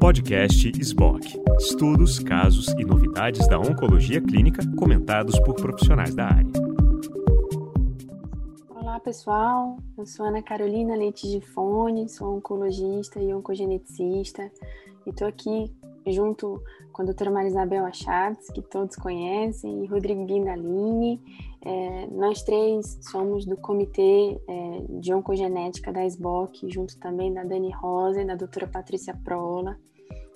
Podcast SBOC. Estudos, casos e novidades da oncologia clínica comentados por profissionais da área. Olá, pessoal. Eu sou Ana Carolina Leite de Fone, sou oncologista e oncogeneticista e estou aqui junto com a doutora Marisabel Achatz, que todos conhecem, e Rodrigo Guindaline. É, nós três somos do Comitê é, de Oncogenética da SBOC, junto também da Dani Rosa e da doutora Patrícia Prola.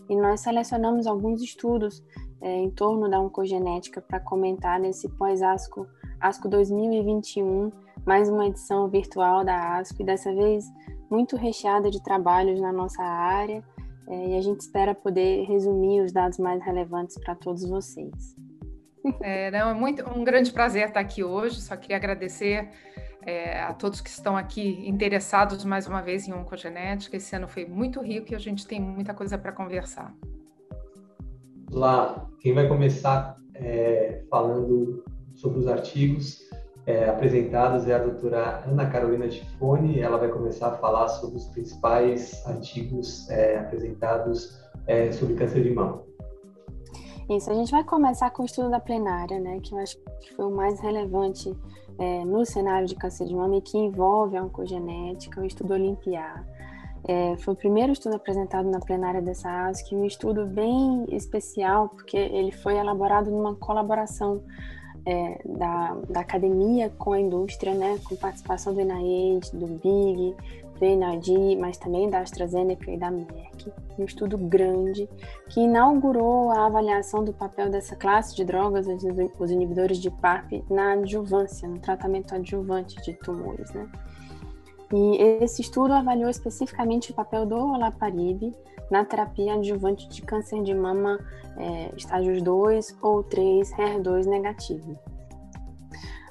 E nós selecionamos alguns estudos é, em torno da oncogenética para comentar nesse pós-ASCO ASCO 2021, mais uma edição virtual da ASCO, e dessa vez muito recheada de trabalhos na nossa área, é, e a gente espera poder resumir os dados mais relevantes para todos vocês. É, não, é muito, um grande prazer estar aqui hoje. Só queria agradecer é, a todos que estão aqui interessados mais uma vez em oncogenética. Esse ano foi muito rico e a gente tem muita coisa para conversar. Lá, quem vai começar é, falando sobre os artigos é, apresentados é a doutora Ana Carolina Tifone. Ela vai começar a falar sobre os principais artigos é, apresentados é, sobre câncer de mama. Isso, a gente vai começar com o estudo da plenária, né, que eu acho que foi o mais relevante é, no cenário de câncer de mama e que envolve a oncogenética, o estudo Olimpiar. É, foi o primeiro estudo apresentado na plenária dessa ASC, um estudo bem especial, porque ele foi elaborado numa colaboração é, da, da academia com a indústria, né, com participação do NIH, do BIG, NID, mas também da AstraZeneca e da Merck, um estudo grande que inaugurou a avaliação do papel dessa classe de drogas, os inibidores de PARP, na adjuvância, no tratamento adjuvante de tumores, né. E esse estudo avaliou especificamente o papel do olaparib na terapia adjuvante de câncer de mama é, estágios 2 ou 3, HER2 negativo.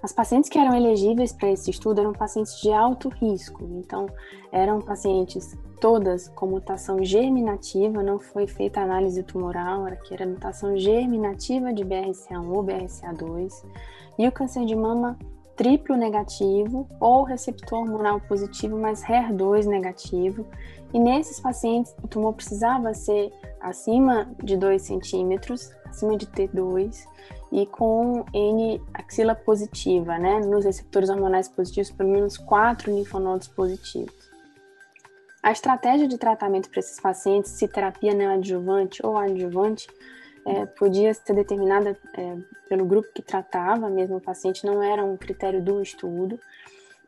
As pacientes que eram elegíveis para esse estudo eram pacientes de alto risco, então eram pacientes todas com mutação germinativa, não foi feita análise tumoral, era que era mutação germinativa de BRCA1 ou BRCA2, e o câncer de mama triplo negativo ou receptor hormonal positivo, mas HER2 negativo. E nesses pacientes, o tumor precisava ser acima de 2 centímetros, acima de T2, e com N axila positiva, né? Nos receptores hormonais positivos, pelo menos 4 linfonodos positivos. A estratégia de tratamento para esses pacientes, se terapia neoadjuvante ou adjuvante, é, podia ser determinada é, pelo grupo que tratava, mesmo o paciente, não era um critério do estudo,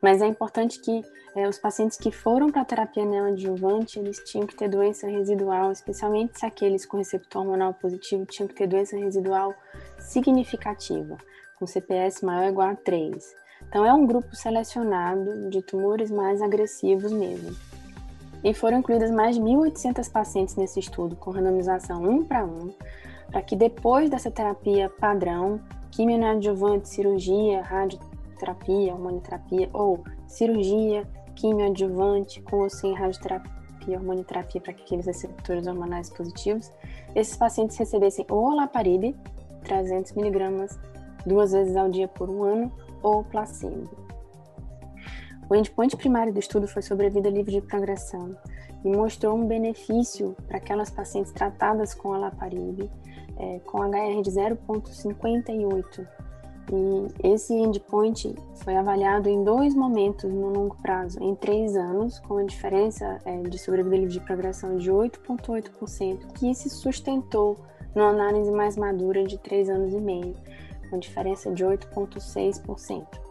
mas é importante que é, os pacientes que foram para a terapia neoadjuvante, eles tinham que ter doença residual, especialmente se aqueles com receptor hormonal positivo tinham que ter doença residual significativa, com CPS maior ou igual a 3. Então, é um grupo selecionado de tumores mais agressivos mesmo. E foram incluídas mais de 1.800 pacientes nesse estudo, com randomização 1 para 1, para que depois dessa terapia padrão, quimio neoadjuvante, cirurgia, radioterapia, hormonioterapia ou cirurgia, quimioadjuvante com ou sem radioterapia, hormonioterapia para aqueles receptores hormonais positivos, esses pacientes recebessem ou olaparib, 300 miligramas, duas vezes ao dia por um ano, ou placebo. O endpoint primário do estudo foi sobre a vida livre de progressão e mostrou um benefício para aquelas pacientes tratadas com alaparib é, com HR de 0,58. E esse endpoint foi avaliado em dois momentos no longo prazo, em três anos, com a diferença é, de sobrevida livre de progressão de 8,8%, que se sustentou numa análise mais madura de três anos e meio, com diferença de 8,6%.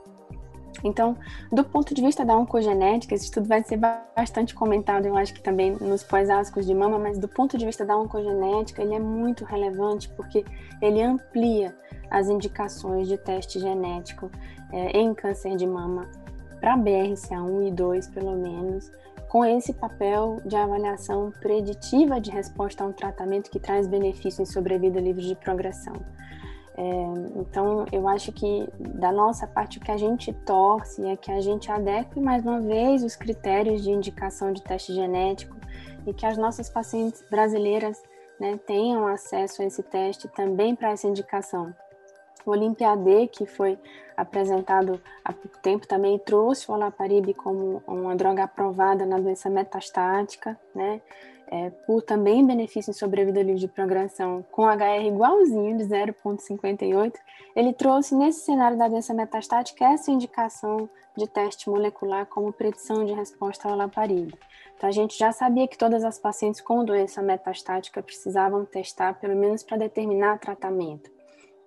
Então, do ponto de vista da oncogenética, esse estudo vai ser bastante comentado, eu acho que também nos pós-ásicos de mama, mas do ponto de vista da oncogenética, ele é muito relevante porque ele amplia as indicações de teste genético é, em câncer de mama para BRCA1 e 2, pelo menos, com esse papel de avaliação preditiva de resposta a um tratamento que traz benefício em sobrevida livre de progressão. É, então, eu acho que da nossa parte, o que a gente torce é que a gente adeque mais uma vez os critérios de indicação de teste genético e que as nossas pacientes brasileiras né, tenham acesso a esse teste também para essa indicação. O que foi apresentado há pouco tempo, também trouxe o olaparib como uma droga aprovada na doença metastática, né? É, por também benefício em sobrevida livre de progressão com HR igualzinho de 0,58, ele trouxe nesse cenário da doença metastática essa indicação de teste molecular como predição de resposta ao olaparib. Então, a gente já sabia que todas as pacientes com doença metastática precisavam testar, pelo menos para determinar tratamento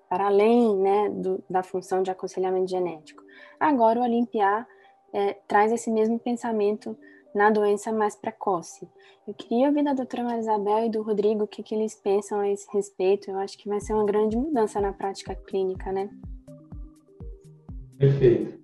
para além né, do, da função de aconselhamento genético. Agora, o Olimpiar é, traz esse mesmo pensamento na doença mais precoce. Eu queria ouvir da doutora Marisabel e do Rodrigo o que, que eles pensam a esse respeito. Eu acho que vai ser uma grande mudança na prática clínica, né? Perfeito.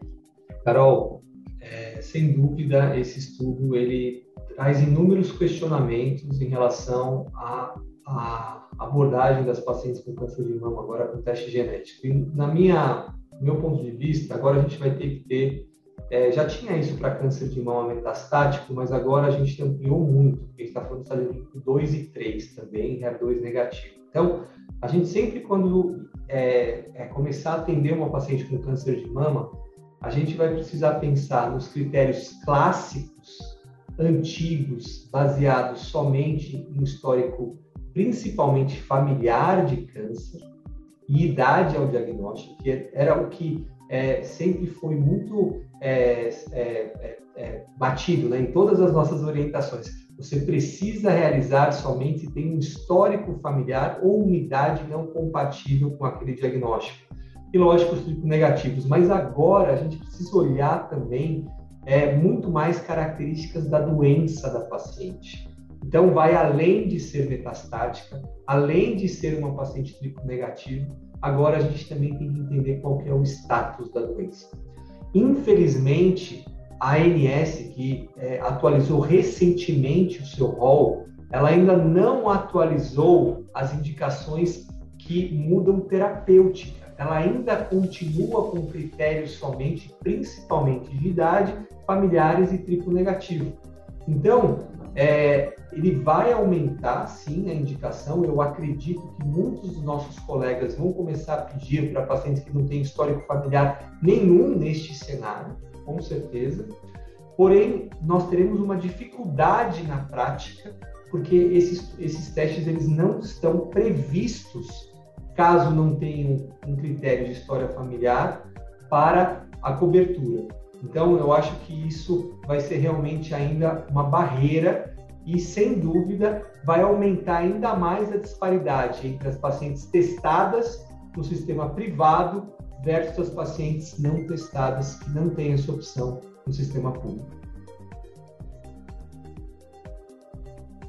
Carol, é, sem dúvida, esse estudo ele traz inúmeros questionamentos em relação a, a abordagem das pacientes com câncer de mama agora com teste genético. E na minha meu ponto de vista, agora a gente vai ter que ter é, já tinha isso para câncer de mama metastático, mas agora a gente ampliou muito, porque a gente está falando de estado 2 e 3 também, HER2 negativo. Então, a gente sempre, quando é, é, começar a atender uma paciente com câncer de mama, a gente vai precisar pensar nos critérios clássicos, antigos, baseados somente em histórico principalmente familiar de câncer e idade ao diagnóstico, que era o que é, sempre foi muito é, é, é, é batido né, em todas as nossas orientações. Você precisa realizar somente se tem um histórico familiar ou uma idade não compatível com aquele diagnóstico. E lógico, os tipos negativos, mas agora a gente precisa olhar também é, muito mais características da doença da paciente. Então, vai além de ser metastática, além de ser uma paciente triplo negativo, agora a gente também tem que entender qual é o status da doença. Infelizmente, a ANS, que é, atualizou recentemente o seu rol, ela ainda não atualizou as indicações que mudam terapêutica. Ela ainda continua com critérios somente, principalmente de idade, familiares e triplo negativo. Então, é, ele vai aumentar, sim, a indicação. Eu acredito que muitos dos nossos colegas vão começar a pedir para pacientes que não têm histórico familiar nenhum neste cenário, com certeza. Porém, nós teremos uma dificuldade na prática, porque esses, esses testes eles não estão previstos caso não tenham um critério de história familiar para a cobertura. Então, eu acho que isso vai ser realmente ainda uma barreira e, sem dúvida, vai aumentar ainda mais a disparidade entre as pacientes testadas no sistema privado versus as pacientes não testadas que não têm essa opção no sistema público.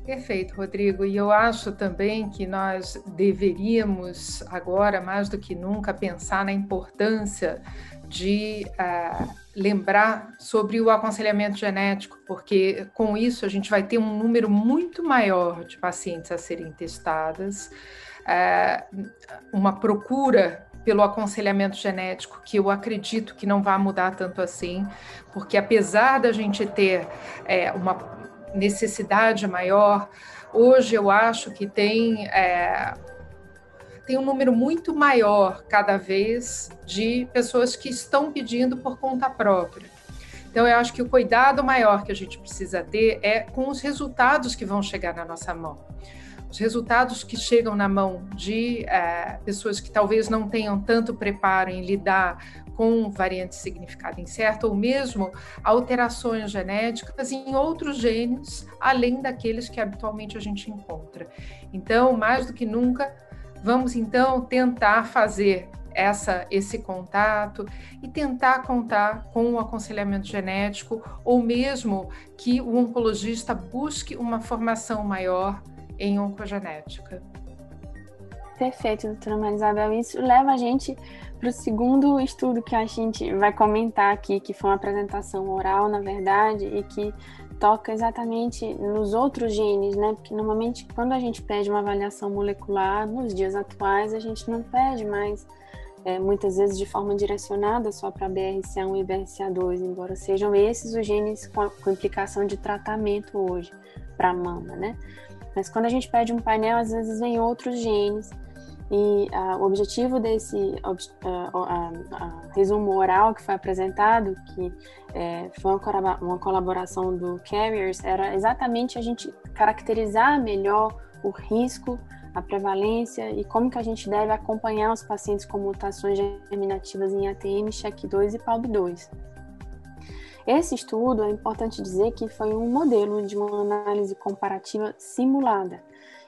Perfeito, Rodrigo. E eu acho também que nós deveríamos, agora mais do que nunca, pensar na importância de uh, lembrar sobre o aconselhamento genético, porque com isso a gente vai ter um número muito maior de pacientes a serem testadas, uh, uma procura pelo aconselhamento genético, que eu acredito que não vai mudar tanto assim, porque apesar da gente ter é, uma necessidade maior, hoje eu acho que tem é, tem um número muito maior cada vez de pessoas que estão pedindo por conta própria. Então, eu acho que o cuidado maior que a gente precisa ter é com os resultados que vão chegar na nossa mão. Os resultados que chegam na mão de é, pessoas que talvez não tenham tanto preparo em lidar com variante de significado incerto ou mesmo alterações genéticas em outros genes, além daqueles que habitualmente a gente encontra. Então, mais do que nunca, Vamos então tentar fazer essa, esse contato e tentar contar com o aconselhamento genético ou mesmo que o oncologista busque uma formação maior em oncogenética. Perfeito, doutora Marisabel. Isso leva a gente para o segundo estudo que a gente vai comentar aqui, que foi uma apresentação oral, na verdade, e que toca exatamente nos outros genes, né? Porque normalmente quando a gente pede uma avaliação molecular, nos dias atuais, a gente não pede mais, é, muitas vezes de forma direcionada só para BRCA1 e BRCA2, embora sejam esses os genes com, com implicação de tratamento hoje para a mama, né? Mas quando a gente pede um painel, às vezes vem outros genes E uh, o objetivo desse uh, uh, resumo oral que foi apresentado, que é, foi uma, uma colaboração do Carriers, era exatamente a gente caracterizar melhor o risco, a prevalência e como que a gente deve acompanhar os pacientes com mutações germinativas em ATM, CHECK2 e PALB2. Esse estudo, é importante dizer que foi um modelo de uma análise comparativa simulada.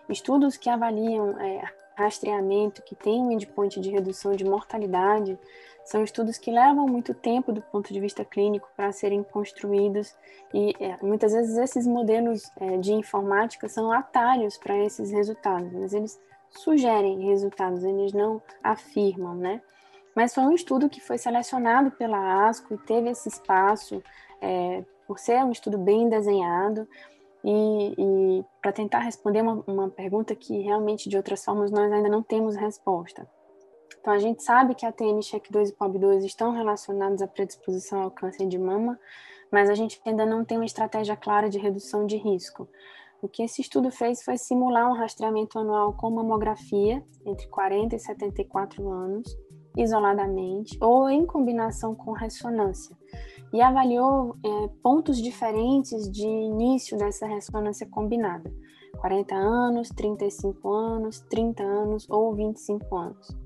Estudos que avaliam é, rastreamento, que tem um endpoint de redução de mortalidade, são estudos que levam muito tempo do ponto de vista clínico para serem construídos e é, muitas vezes esses modelos é, de informática são atalhos para esses resultados, mas eles sugerem resultados, eles não afirmam, né? Mas foi um estudo que foi selecionado pela ASCO e teve esse espaço é, por ser um estudo bem desenhado e, e para tentar responder uma, uma pergunta que realmente de outras formas nós ainda não temos resposta. Então, a gente sabe que a TM, CHECK2 e POB2 estão relacionados à predisposição ao câncer de mama, mas a gente ainda não tem uma estratégia clara de redução de risco. O que esse estudo fez foi simular um rastreamento anual com mamografia entre 40 e 74 anos, isoladamente ou em combinação com ressonância, e avaliou é, pontos diferentes de início dessa ressonância combinada: 40 anos, 35 anos, 30 anos ou 25 anos.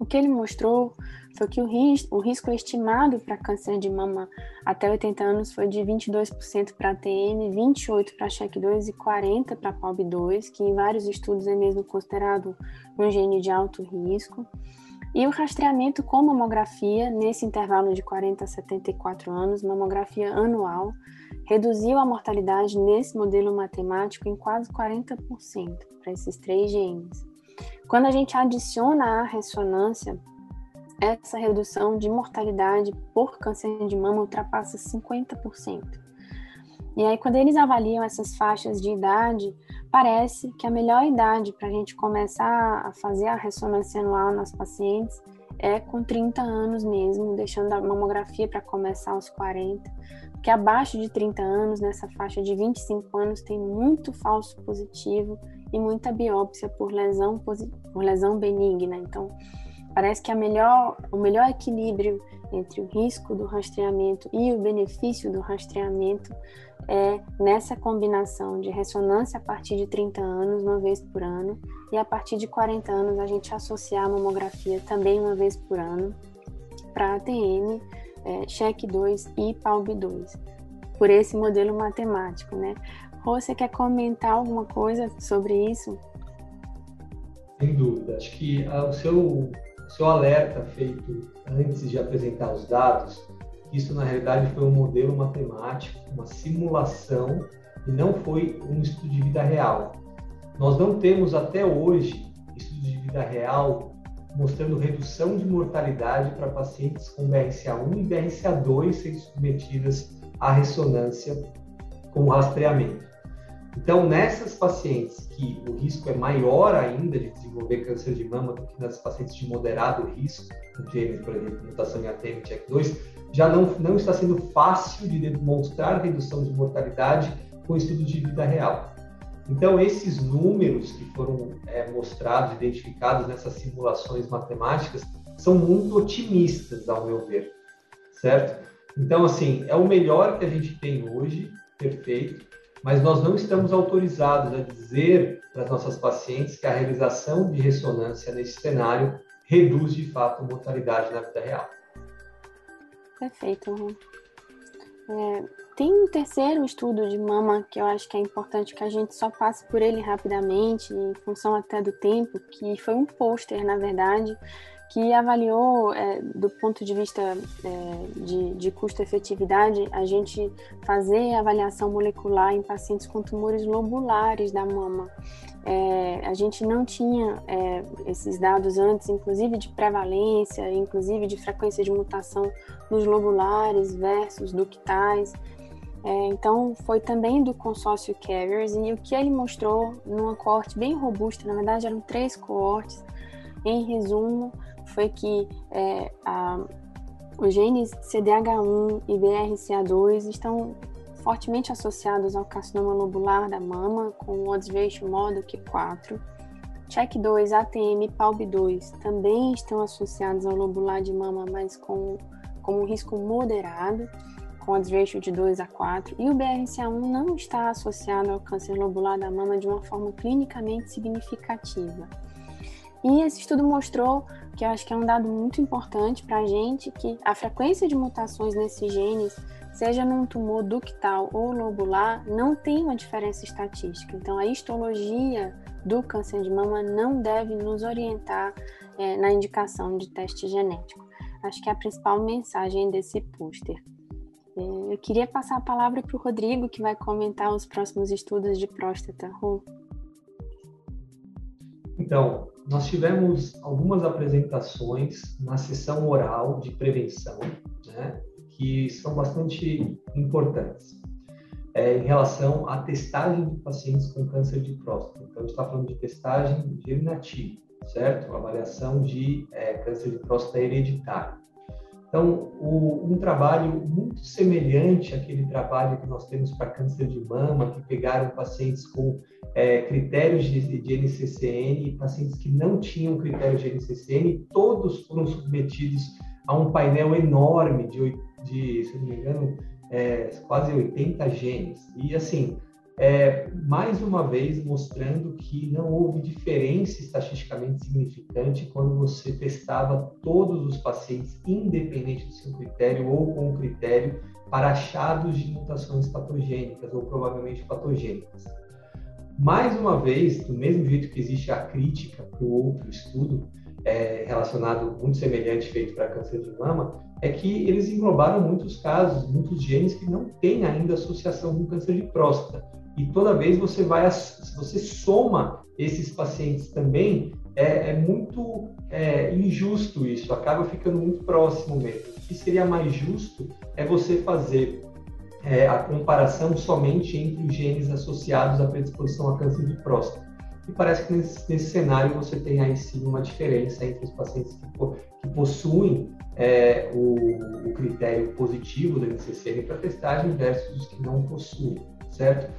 O que ele mostrou foi que o, risco, o risco estimado para câncer de mama até 80 anos foi de 22% para ATM, 28% para CHECK2 e 40% para PALB2, que em vários estudos é mesmo considerado um gene de alto risco. E o rastreamento com mamografia, nesse intervalo de 40 a 74 anos, mamografia anual, reduziu a mortalidade nesse modelo matemático em quase 40% para esses três genes. Quando a gente adiciona a ressonância, essa redução de mortalidade por câncer de mama ultrapassa 50%. E aí, quando eles avaliam essas faixas de idade, parece que a melhor idade para a gente começar a fazer a ressonância anual nas pacientes é com 30 anos mesmo, deixando a mamografia para começar aos 40, porque abaixo de 30 anos, nessa faixa de 25 anos, tem muito falso positivo e muita biópsia por lesão, por lesão benigna. Então, parece que melhor, o melhor equilíbrio entre o risco do rastreamento e o benefício do rastreamento é nessa combinação de ressonância a partir de 30 anos, uma vez por ano, e a partir de 40 anos a gente associar a mamografia também uma vez por ano para ATM, é, check 2 e PALB 2, por esse modelo matemático, né? você quer comentar alguma coisa sobre isso? Sem dúvida. Acho que ah, o seu, seu alerta feito antes de apresentar os dados, isso na realidade foi um modelo matemático, uma simulação e não foi um estudo de vida real. Nós não temos até hoje estudo de vida real mostrando redução de mortalidade para pacientes com BRCA1 e BRCA2 sendo submetidas à ressonância com rastreamento. Então, nessas pacientes que o risco é maior ainda de desenvolver câncer de mama do que nas pacientes de moderado risco, com genes, por exemplo, mutação em ATM TEC2, já não, não está sendo fácil de demonstrar redução de mortalidade com estudos de vida real. Então, esses números que foram é, mostrados, identificados nessas simulações matemáticas, são muito otimistas, ao meu ver, certo? Então, assim, é o melhor que a gente tem hoje, perfeito, mas nós não estamos autorizados a dizer para as nossas pacientes que a realização de ressonância nesse cenário reduz de fato a mortalidade na vida real. Perfeito. É, tem um terceiro estudo de mama que eu acho que é importante que a gente só passe por ele rapidamente, em função até do tempo, que foi um pôster, na verdade, que avaliou, é, do ponto de vista é, de, de custo-efetividade, a gente fazer avaliação molecular em pacientes com tumores lobulares da mama. É, a gente não tinha é, esses dados antes, inclusive de prevalência, inclusive de frequência de mutação nos lobulares versus ductais. É, então, foi também do consórcio Carriers, e o que ele mostrou numa coorte bem robusta, na verdade eram três coortes, em resumo, foi que é, a, os genes CDH1 e BRCA2 estão fortemente associados ao carcinoma lobular da mama, com odds ratio maior do que 4. CHEC2, ATM e PALB2 também estão associados ao lobular de mama, mas com, com um risco moderado, com odds ratio de 2 a 4, e o BRCA1 não está associado ao câncer lobular da mama de uma forma clinicamente significativa. E esse estudo mostrou, que eu acho que é um dado muito importante para a gente, que a frequência de mutações nesses genes, seja num tumor ductal ou lobular, não tem uma diferença estatística. Então, a histologia do câncer de mama não deve nos orientar é, na indicação de teste genético. Acho que é a principal mensagem desse pôster. É, eu queria passar a palavra para o Rodrigo, que vai comentar os próximos estudos de próstata. Então, nós tivemos algumas apresentações na sessão oral de prevenção, né, que são bastante importantes. É, em relação à testagem de pacientes com câncer de próstata. Então, a gente está falando de testagem germinativa, certo? Avaliação de é, câncer de próstata hereditário. Então, o, um trabalho muito semelhante àquele trabalho que nós temos para câncer de mama, que pegaram pacientes com é, critérios de, de NCCN pacientes que não tinham critérios de NCCN, todos foram submetidos a um painel enorme de, de se não me engano, é, quase 80 genes. E, assim, é, mais uma vez mostrando que não houve diferença estatisticamente significante quando você testava todos os pacientes, independente do seu critério ou com critério, para achados de mutações patogênicas ou provavelmente patogênicas. Mais uma vez, do mesmo jeito que existe a crítica para o outro estudo, é, relacionado muito semelhante feito para câncer de mama, é que eles englobaram muitos casos, muitos genes que não têm ainda associação com câncer de próstata e toda vez você vai, você soma esses pacientes também, é, é muito é, injusto isso, acaba ficando muito próximo mesmo. O que seria mais justo é você fazer é, a comparação somente entre os genes associados à predisposição a câncer de próstata. E parece que nesse, nesse cenário você tem aí sim uma diferença entre os pacientes que, que possuem é, o, o, critério positivo da NCCN para testagem versus os que não possuem, certo?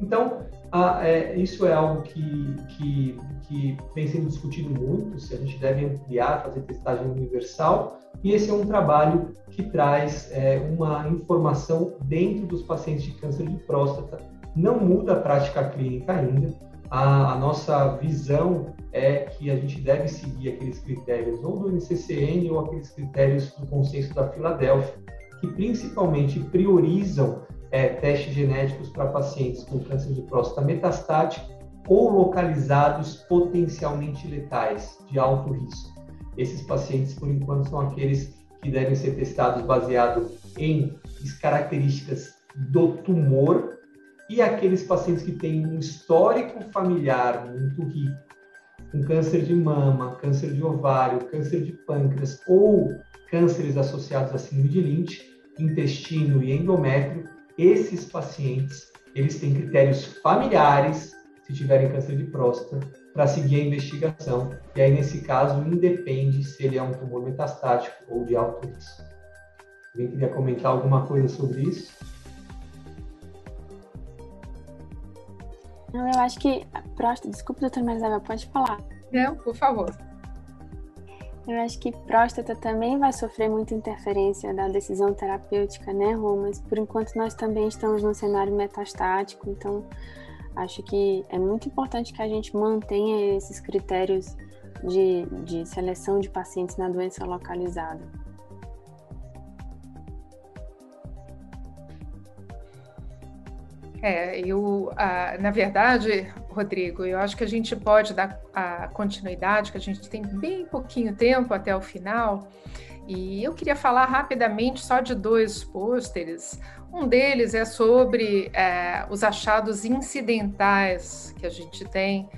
Então, a, é, isso é algo que, que, que vem sendo discutido muito, se a gente deve ampliar, fazer testagem universal, e esse é um trabalho que traz é, uma informação dentro dos pacientes de câncer de próstata. Não muda a prática clínica ainda, a, a, nossa visão é que a gente deve seguir aqueles critérios ou do NCCN ou aqueles critérios do consenso da Filadélfia, que principalmente priorizam é, testes genéticos para pacientes com câncer de próstata metastático ou localizados potencialmente letais, de alto risco. Esses pacientes, por enquanto, são aqueles que devem ser testados baseado em características do tumor e aqueles pacientes que têm um histórico familiar muito rico, com câncer de mama, câncer de ovário, câncer de pâncreas ou cânceres associados a síndrome de Lynch, intestino e endométrio, esses pacientes, eles têm critérios familiares, se tiverem câncer de próstata, para seguir a investigação. E aí, nesse caso, independe se ele é um tumor metastático ou de alto risco. Alguém queria comentar alguma coisa sobre isso? Não, eu acho que próstata, desculpa, doutora Marisabel, pode falar. Não, por favor. Eu acho que próstata também vai sofrer muita interferência da decisão terapêutica, né, Rô? Mas por enquanto nós também estamos no cenário metastático, então acho que é muito importante que a gente mantenha esses critérios de, de seleção de pacientes na doença localizada. É, eu, ah, na verdade, Rodrigo, eu acho que a gente pode dar a continuidade, que a gente tem bem pouquinho tempo até o final, e eu queria falar rapidamente só de dois pôsteres. Um deles é sobre é, os achados incidentais que a gente tem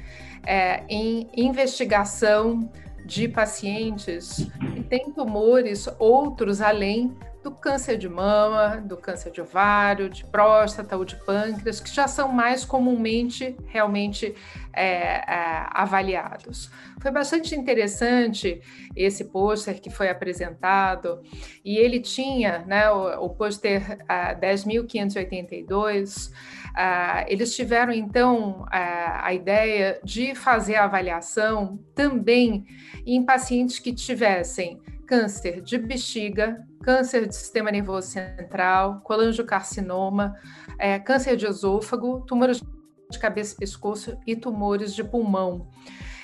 é, em investigação de pacientes que têm tumores outros além do câncer de mama, do câncer de ovário, de próstata ou de pâncreas, que já são mais comumente realmente é, é, avaliados. Foi bastante interessante esse pôster que foi apresentado, e ele tinha, né, o, o pôster uh, 10.582, uh, eles tiveram então uh, a ideia de fazer a avaliação também em pacientes que tivessem câncer de bexiga, câncer de sistema nervoso central, colangiocarcinoma, é, câncer de esôfago, tumores de cabeça e pescoço e tumores de pulmão.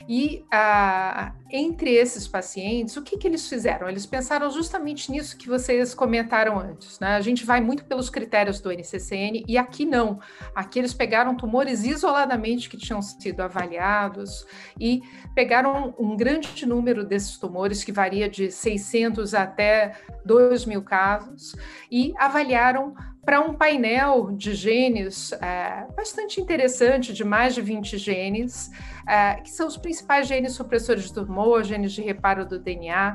E ah, entre esses pacientes, o que, que eles fizeram? Eles pensaram justamente nisso que vocês comentaram antes. Né? A gente vai muito pelos critérios do NCCN e aqui não. Aqui eles pegaram tumores isoladamente que tinham sido avaliados e pegaram um grande número desses tumores, que varia de 600 até 2 mil casos, e avaliaram para um painel de genes é, bastante interessante, de mais de 20 genes, é, que são os principais genes supressores de tumor, genes de reparo do DNA,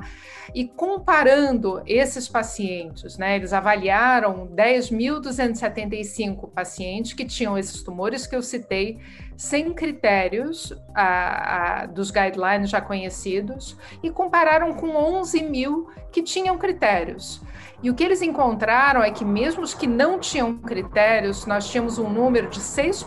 e comparando esses pacientes, né, eles avaliaram 10.275 pacientes que tinham esses tumores que eu citei, sem critérios a, a, dos guidelines já conhecidos, e compararam com 11 mil que tinham critérios. E o que eles encontraram é que, mesmo os que não tinham critérios, nós tínhamos um número de 6%,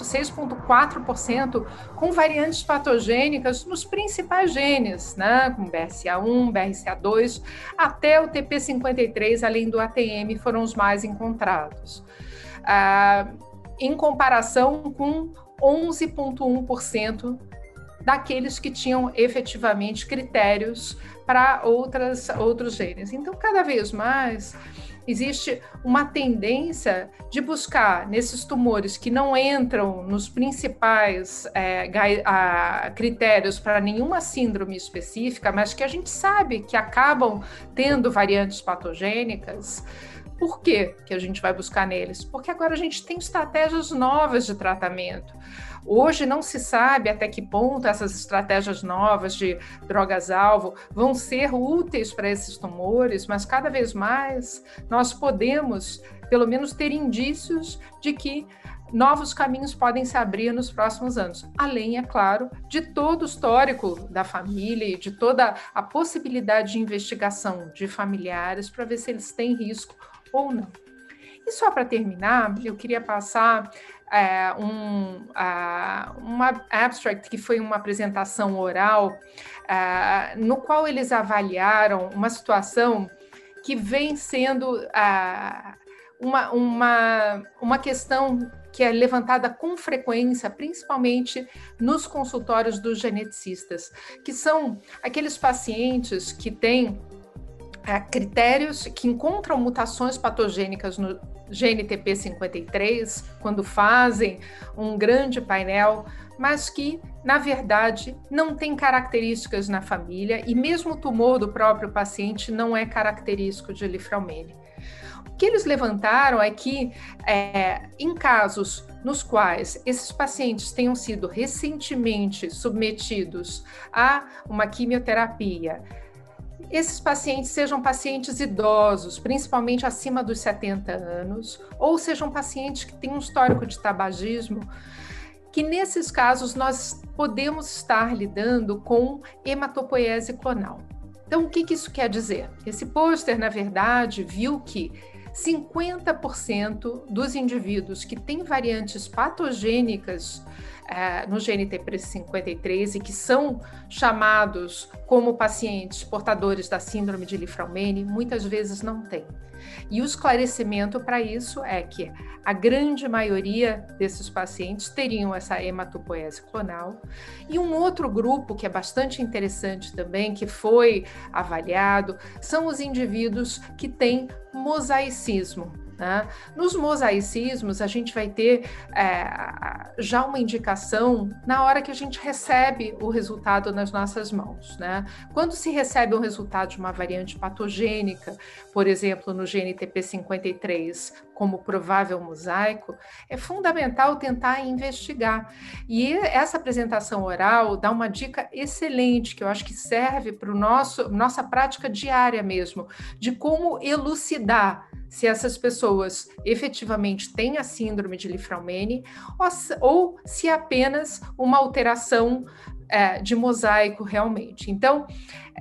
6,4% com variantes patogênicas nos principais genes, né? com BRCA1, BRCA2, até o TP53, além do ATM, foram os mais encontrados. Ah, em comparação com 11,1% daqueles que tinham efetivamente critérios para outras outros genes. Então, cada vez mais existe uma tendência de buscar nesses tumores que não entram nos principais é, a, critérios para nenhuma síndrome específica, mas que a gente sabe que acabam tendo variantes patogênicas. Por que, que a gente vai buscar neles? Porque agora a gente tem estratégias novas de tratamento. Hoje não se sabe até que ponto essas estratégias novas de drogas-alvo vão ser úteis para esses tumores, mas cada vez mais nós podemos, pelo menos, ter indícios de que novos caminhos podem se abrir nos próximos anos, além, é claro, de todo o histórico da família e de toda a possibilidade de investigação de familiares para ver se eles têm risco ou não. E só para terminar, eu queria passar é, um, uma abstract que foi uma apresentação oral, uh, no qual eles avaliaram uma situação que vem sendo uh, uma, uma, uma questão que é levantada com frequência, principalmente nos consultórios dos geneticistas, que são aqueles pacientes que têm é, critérios que encontram mutações patogênicas no GNTP53 quando fazem um grande painel, mas que, na verdade, não tem características na família e mesmo o tumor do próprio paciente não é característico de lifraumene. O que eles levantaram é que, é, em casos nos quais esses pacientes tenham sido recentemente submetidos a uma quimioterapia, esses pacientes sejam pacientes idosos, principalmente acima dos 70 anos, ou sejam pacientes que têm um histórico de tabagismo, que nesses casos nós podemos estar lidando com hematopoiese clonal. Então, o que, que isso quer dizer? Esse pôster, na verdade, viu que 50% dos indivíduos que têm variantes patogênicas é, no GNT53 e que são chamados como pacientes portadores da síndrome de Lifraumene, muitas vezes não têm. E o esclarecimento para isso é que a grande maioria desses pacientes teriam essa hematopoese clonal. E um outro grupo que é bastante interessante também, que foi avaliado, são os indivíduos que têm mosaicismo. Né? Nos mosaicismos, a gente vai ter é, já uma indicação na hora que a gente recebe o resultado nas nossas mãos. Né? Quando se recebe o resultado de uma variante patogênica, por exemplo, no GNTP53, como provável mosaico, é fundamental tentar investigar. E essa apresentação oral dá uma dica excelente que eu acho que serve para nosso nossa prática diária mesmo, de como elucidar se essas pessoas efetivamente têm a síndrome de Lifraumene ou, se é apenas uma alteração é, de mosaico realmente. Então,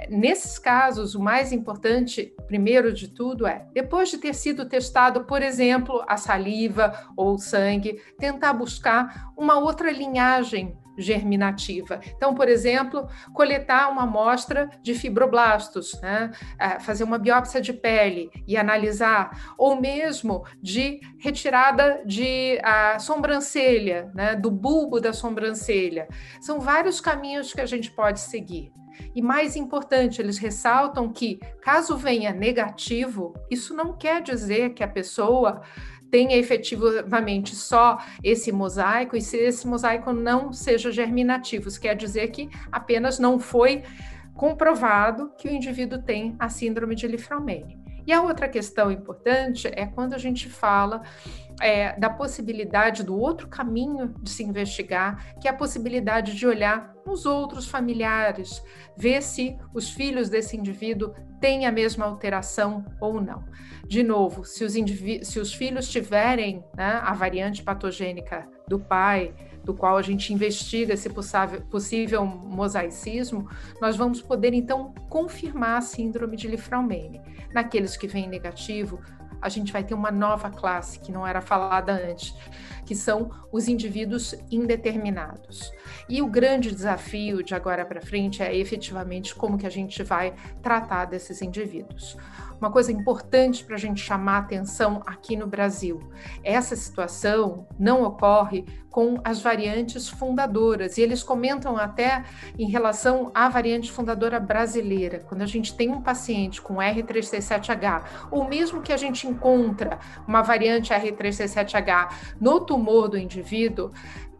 nesses casos, o mais importante, primeiro de tudo, é, depois de ter sido testado, por exemplo, a saliva ou o sangue, tentar buscar uma outra linhagem germinativa. Então, por exemplo, coletar uma amostra de fibroblastos, né? É, fazer uma biópsia de pele e analisar, ou mesmo de retirada de a sobrancelha, né? do bulbo da sobrancelha. São vários caminhos que a gente pode seguir. E mais importante, eles ressaltam que, caso venha negativo, isso não quer dizer que a pessoa tenha efetivamente só esse mosaico e se esse mosaico não seja germinativo, isso quer dizer que apenas não foi comprovado que o indivíduo tem a síndrome de Lifraumene. E a outra questão importante é quando a gente fala é, da possibilidade do outro caminho de se investigar, que é a possibilidade de olhar nos outros familiares, ver se os filhos desse indivíduo têm a mesma alteração ou não. De novo, se os, se os filhos tiverem né, a variante patogênica do pai, do qual a gente investiga esse possível, mosaicismo, nós vamos poder então confirmar a síndrome de Lifraumene. Naqueles que vêm negativo, a gente vai ter uma nova classe que não era falada antes, que são os indivíduos indeterminados. E o grande desafio de agora para frente é efetivamente como que a gente vai tratar desses indivíduos uma coisa importante para a gente chamar atenção aqui no Brasil. Essa situação não ocorre com as variantes fundadoras, e eles comentam até em relação à variante fundadora brasileira, quando a gente tem um paciente com R367H, ou mesmo que a gente encontra uma variante R367H no tumor do indivíduo,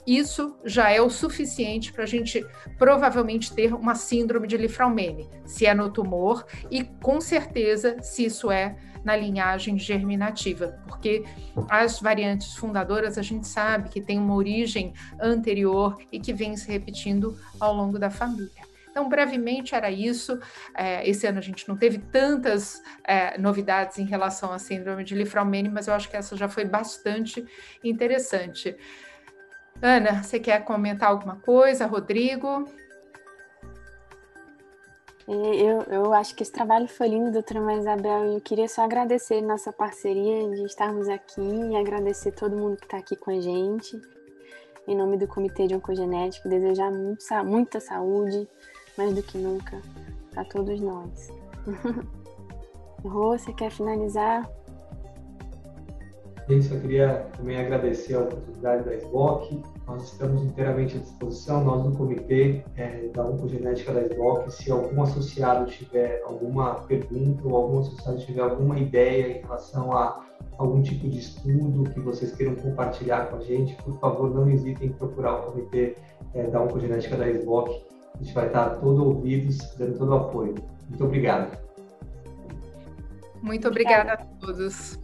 isso já é o suficiente para a gente provavelmente ter uma síndrome de Lifraumene, se é no tumor e com certeza se isso é na linhagem germinativa, porque as variantes fundadoras a gente sabe que tem uma origem anterior e que vem se repetindo ao longo da família. Então, brevemente era isso. É, esse ano a gente não teve tantas é, novidades em relação à síndrome de Lifraumene, mas eu acho que essa já foi bastante interessante. Ana, você quer comentar alguma coisa? Rodrigo? Eu, eu acho que esse trabalho foi lindo, doutora Isabel, e eu queria só agradecer nossa parceria de estarmos aqui e agradecer todo mundo que está aqui com a gente. Em nome do Comitê de Oncogenética, desejar muito, muita saúde, mais do que nunca, para todos nós. Rô, você quer finalizar? Eu queria também agradecer a oportunidade da SBOC. Nós estamos inteiramente à disposição, nós no comitê é, da oncogenética da SBOC, se algum associado tiver alguma pergunta ou algum associado tiver alguma ideia em relação a algum tipo de estudo que vocês queiram compartilhar com a gente, por favor, não hesitem em procurar o comitê é, da oncogenética da SBOC. A gente vai estar todo ouvidos, dando todo o apoio. Muito obrigado. Muito obrigada a todos.